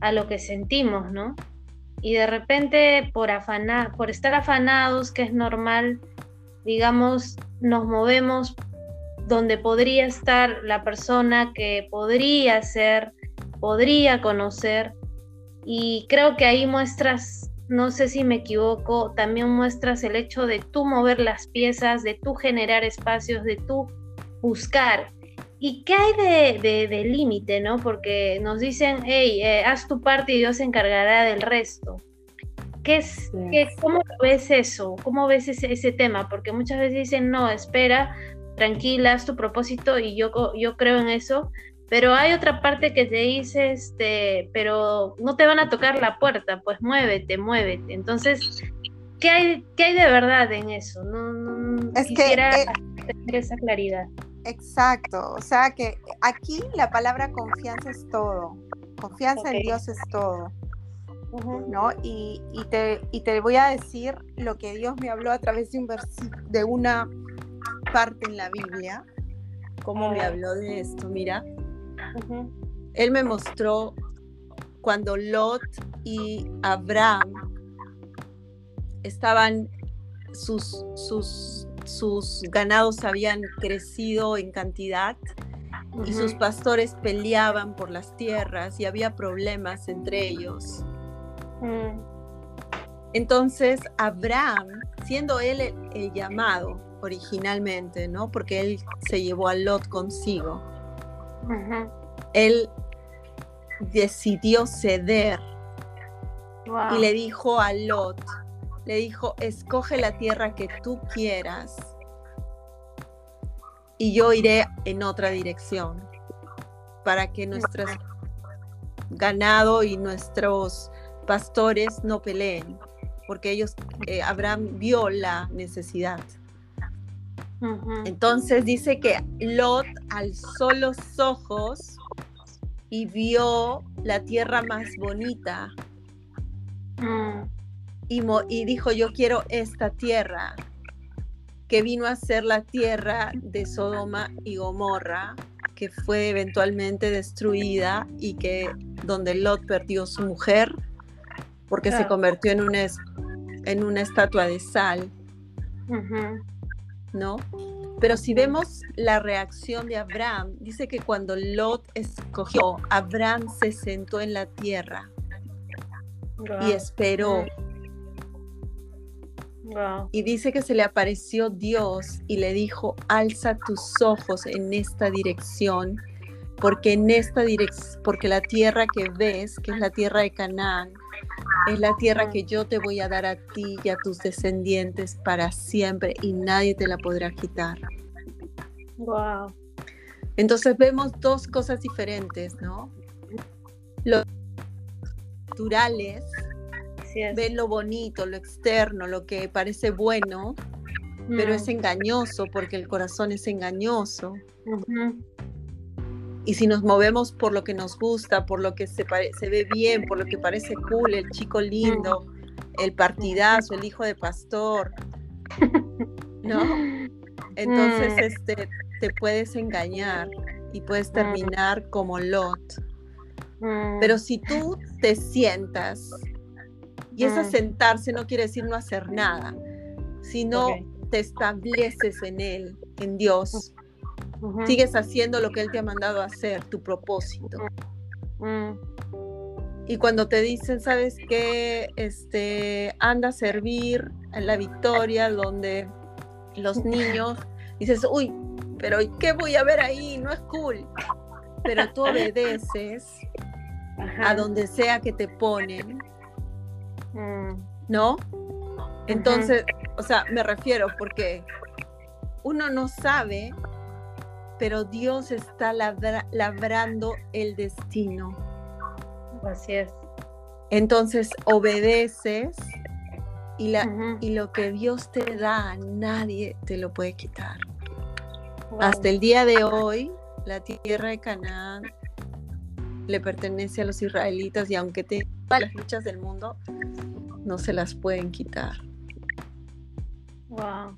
a lo que sentimos, ¿no? y de repente por, afanar, por estar afanados, que es normal, digamos, nos movemos donde podría estar la persona que podría ser, podría conocer. Y creo que ahí muestras, no sé si me equivoco, también muestras el hecho de tú mover las piezas, de tú generar espacios, de tú buscar. ¿Y qué hay de, de, límite, no? Porque nos dicen, hey, eh, haz tu parte y Dios se encargará del resto. ¿Qué es, ¿Cómo ves eso? ¿Cómo ves ese, ese, tema? Porque muchas veces dicen, no, espera, tranquila, haz tu propósito y yo, yo creo en eso. Pero hay otra parte que te dice, este, pero no te van a tocar la puerta, pues muévete, muévete. Entonces, ¿qué hay, qué hay de verdad en eso? No, no es quisiera que, eh, tener esa claridad. Exacto, o sea que aquí la palabra confianza es todo, confianza en Dios es todo, ¿no? Y, te, te voy a decir lo que Dios me habló a través de, un de una parte en la Biblia, cómo me habló de esto, mira. Él me mostró cuando Lot y Abraham estaban sus, sus sus ganados habían crecido en cantidad y sus pastores peleaban por las tierras y había problemas entre ellos. Mm. Entonces Abraham, siendo él el, llamado originalmente, ¿no? Porque él se llevó a Lot consigo, él decidió ceder y le dijo a Lot, le dijo, escoge la tierra que tú quieras y yo iré en otra dirección para que nuestros ganado y nuestros pastores no peleen, porque ellos, eh, Abraham vio la necesidad. Entonces dice que Lot alzó los ojos y vio la tierra más bonita. Mm y, dijo, yo quiero esta tierra, que vino a ser la tierra de Sodoma y Gomorra, que fue eventualmente destruida y que donde Lot perdió su mujer porque se convirtió en una, en una estatua de sal. ¿No? Pero si vemos la reacción de Abraham, dice que cuando Lot escogió, Abraham se sentó en la tierra y esperó. Y dice que se le apareció Dios y le dijo, alza tus ojos en esta dirección, porque en esta dirección, porque la tierra que ves, que es la tierra de Canaán, es la tierra que yo te voy a dar a ti y a tus descendientes para siempre y nadie te la podrá quitar. Wow. Entonces vemos dos cosas diferentes, ¿no? Los naturales ven lo bonito, lo externo, lo que parece bueno, pero es mm. engañoso porque el corazón es engañoso. Y si nos movemos por lo que nos gusta, por lo que se, se ve bien, por lo que parece cool, el chico lindo, el partidazo, el hijo de pastor, ¿no? Entonces, mm. este, te puedes engañar y puedes mm. terminar como Lot. Mm. Pero si tú te sientas, y ese sentarse no quiere decir no hacer nada, sino te estableces en Él, en Dios, sigues haciendo lo que Él te ha mandado a hacer, tu propósito. Y cuando te dicen, ¿sabes qué? Este, anda a servir en la victoria donde los niños, dices, uy, pero ¿qué voy a ver ahí? No es cool. Pero tú obedeces a donde sea que te ponen, mm. ¿no? Entonces, o sea, me refiero porque uno no sabe, pero Dios está labrando el destino. Así es. Entonces obedeces y, la, y lo que Dios te da, nadie te lo puede quitar. Hasta el día de hoy, la tierra de Canaán le pertenece a los israelitas y aunque te las luchas del mundo, no se las pueden quitar. Wow.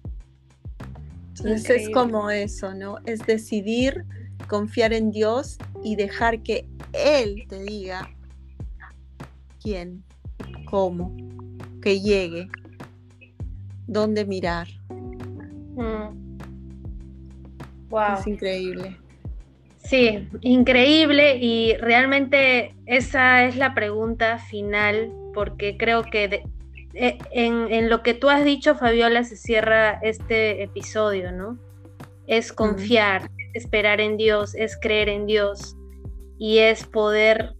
Entonces es como eso, ¿no? Es decidir confiar en Dios y dejar que Él te diga quién, cómo, que llegue, dónde mirar. Wow. Mm. Es increíble. Sí, increíble y realmente esa es la pregunta final porque creo que e, en, en, lo que tú has dicho, Fabiola, se cierra este episodio, ¿no? Es confiar, esperar en Dios, es creer en Dios y es poder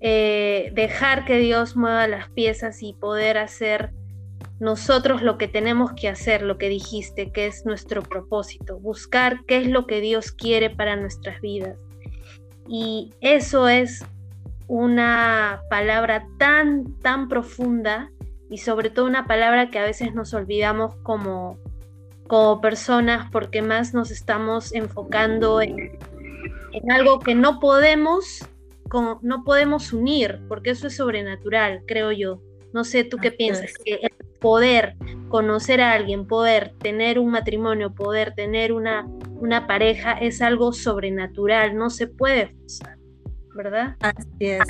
eh, dejar que Dios mueva las piezas y poder hacer nosotros lo que tenemos que hacer, lo que dijiste, que es nuestro propósito, buscar qué es lo que Dios quiere para nuestras vidas. Y eso es una palabra tan, tan profunda y sobre todo una palabra que a veces nos olvidamos como, como personas porque más nos estamos enfocando en, en algo que no podemos no podemos unir, porque eso es sobrenatural, creo yo. No sé, ¿tú qué piensas? Que el poder conocer a alguien, poder tener un matrimonio, poder tener una, una pareja es algo sobrenatural, no se puede forzar, ¿verdad? Así es.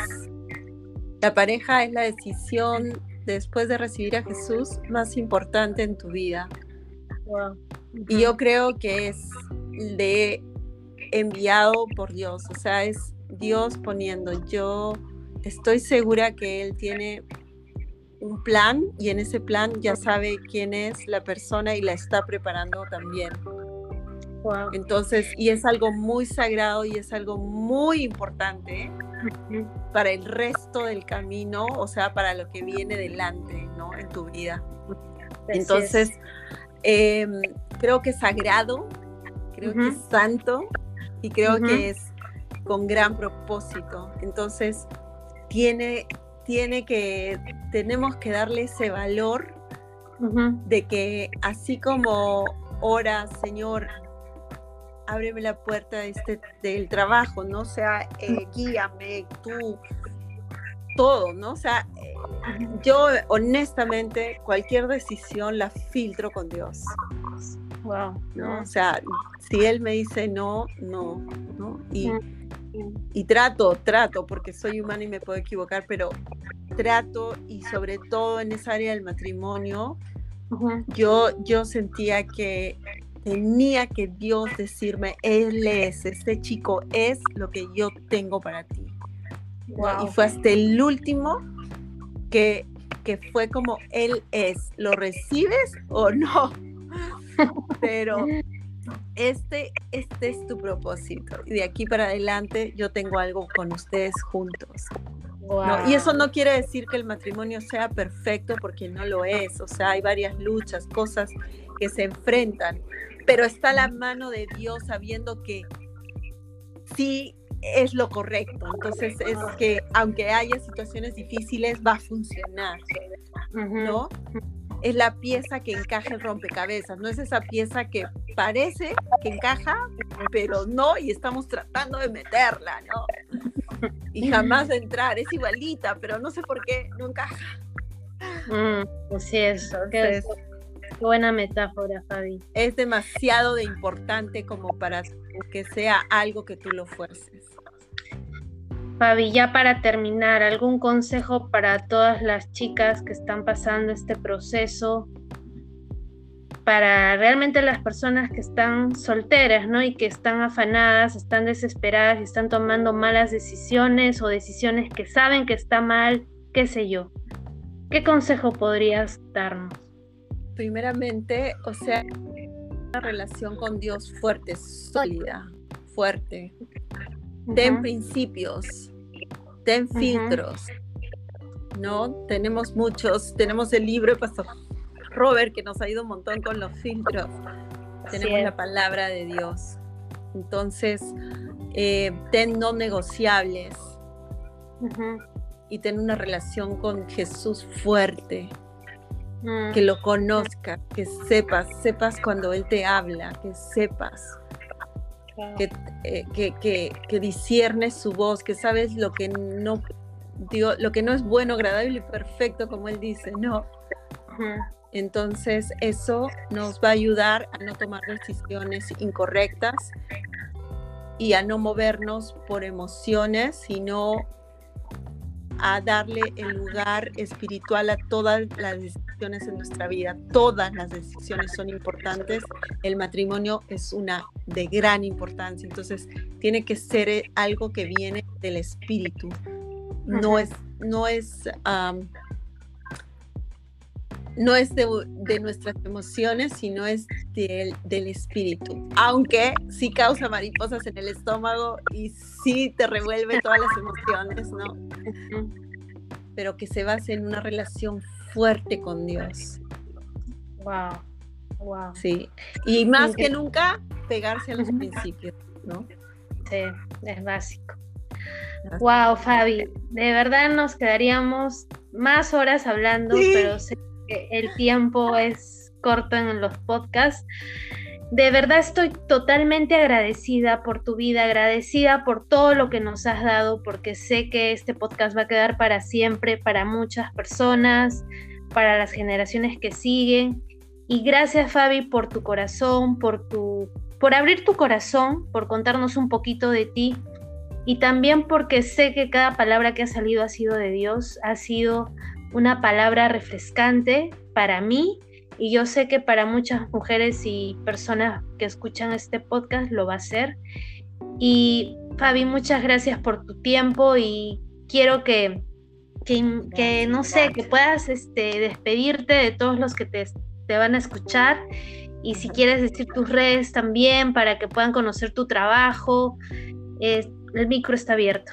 La pareja es la decisión después de recibir a Jesús más importante en tu vida. Y yo creo que es de enviado por Dios, o sea, es Dios poniendo, yo estoy segura que Él tiene un plan y en ese plan ya sabe quién es la persona y la está preparando también. Entonces, y es algo muy sagrado y es algo muy importante para el resto del camino, o sea, para lo que viene delante, ¿no? En tu vida. Entonces, em, creo que es sagrado, creo que es santo y creo que es con gran propósito. Entonces, tiene, tiene que, tenemos que darle ese valor de que así como ora, Señor, ábreme la puerta de este, del trabajo, ¿no? O sea, eh, guíame, tú, todo, ¿no? O sea, eh, yo honestamente cualquier decisión la filtro con Dios. Wow. ¿no? O sea, si él me dice no, no, ¿no? Y, y trato, trato, porque soy humana y me puedo equivocar, pero trato y sobre todo en esa área del matrimonio, yo, yo sentía que tenía que Dios decirme, Él es, este chico es lo que yo tengo para ti. Y fue hasta el último que, que fue como Él es, ¿lo recibes o no? Pero este, este es tu propósito. Y de aquí para adelante yo tengo algo con ustedes juntos. Y eso no quiere decir que el matrimonio sea perfecto porque no lo es. O sea, hay varias luchas, cosas que se enfrentan. Pero está la mano de Dios sabiendo que sí es lo correcto. Entonces es que aunque haya situaciones difíciles, va a funcionar. ¿No? es la pieza que encaja el rompecabezas, no es esa pieza que parece que encaja, pero no, y estamos tratando de meterla, ¿no? Y jamás de entrar, es igualita, pero no sé por qué no encaja. Mm, pues sí, buena metáfora, Fabi. Es demasiado de importante como para que sea algo que tú lo fuerces. Fabi, ya para terminar, ¿algún consejo para todas las chicas que están pasando este proceso? Para realmente las personas que están solteras, ¿no? Y que están afanadas, están desesperadas y están tomando malas decisiones o decisiones que saben que está mal, qué sé yo. ¿Qué consejo podrías darnos? Primeramente, o sea, una relación con Dios fuerte, sólida, fuerte. Ten principios, ten filtros, ¿no? Tenemos muchos, tenemos el libro de Pastor Robert que nos ha ido un montón con los filtros. Tenemos la palabra de Dios. Entonces, eh, ten no negociables y ten una relación con Jesús fuerte. Mm. Que lo conozcas, que sepas, sepas cuando Él te habla, que sepas eh, que, que, que, disiernes su voz, que sabes lo que no digo, lo que no es bueno, agradable y perfecto, como él dice, no. Entonces eso nos va a ayudar a no tomar decisiones incorrectas y a no movernos por emociones, sino a darle el lugar espiritual a todas las decisiones en nuestra vida. Todas las decisiones son importantes. El matrimonio es una de gran importancia. Entonces, tiene que ser eh, algo que viene del espíritu. No es, no es no es de, nuestras emociones, sino es del espíritu. Aunque sí causa mariposas en el estómago y sí te revuelve todas las emociones, ¿no? Pero que se base en una relación fuerte con Dios. Wow, wow. Sí. Y más que nunca, pegarse a los principios, ¿no? Sí, es básico. Wow, Fabi, de verdad nos quedaríamos más horas hablando, pero sé el tiempo es corto en los podcasts. De verdad estoy totalmente agradecida por tu vida, agradecida por todo lo que nos has dado, porque sé que este podcast va a quedar para siempre, para muchas personas, para las generaciones que siguen. Y gracias Fabi por tu corazón, por tu por abrir tu corazón, por contarnos un poquito de ti y también porque sé que cada palabra que ha salido ha sido de Dios, ha sido una palabra refrescante para mí y yo sé que para muchas mujeres y personas que escuchan este podcast lo va a ser. Y Fabi, muchas gracias por tu tiempo y quiero que, que, no sé, que puedas este, despedirte de todos los que te, te van a escuchar y si quieres decir tus redes también para que puedan conocer tu trabajo, el micro está abierto.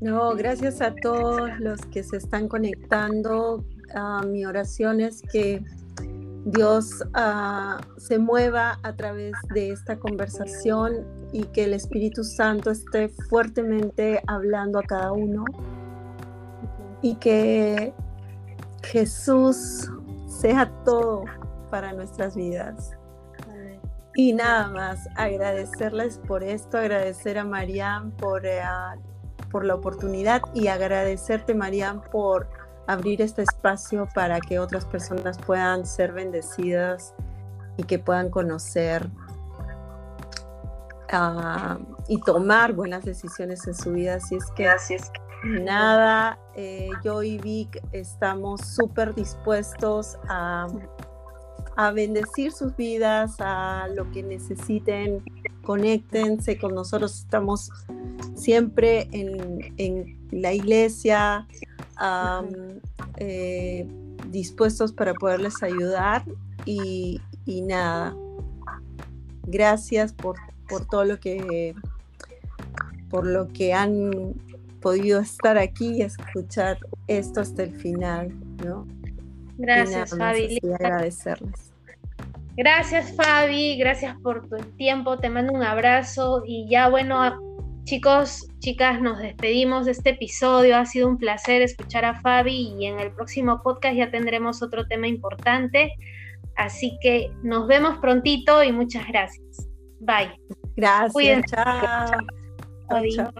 No, gracias a todos los que se están conectando. a mi oración es que Dios ah, se mueva a través de esta conversación y que el Espíritu Santo esté fuertemente hablando a cada uno y que Jesús sea todo para nuestras vidas. Y nada más, agradecerles por esto, agradecer a Mariam por eh, por la oportunidad y agradecerte, Marian, por abrir este espacio para que otras personas puedan ser bendecidas y que puedan conocer ah, y tomar buenas decisiones en su vida. Así es que, Así es nada, eh, yo y Vic estamos súper dispuestos a, a bendecir sus vidas, a lo que necesiten, conéctense con nosotros, estamos siempre en, la iglesia, eh, dispuestos para poderles ayudar y, nada, gracias por, por, todo lo que por lo que han podido estar aquí y escuchar esto hasta el final, ¿no? Gracias, Fabi. agradecerles. Gracias, Fabi. Gracias por tu tiempo. Te mando un abrazo y ya, bueno, Chicos, chicas, nos despedimos de este episodio. Ha sido un placer escuchar a Fabi y en el próximo podcast ya tendremos otro tema importante. Así que nos vemos prontito y muchas gracias. Bye. Gracias. Chao. chao.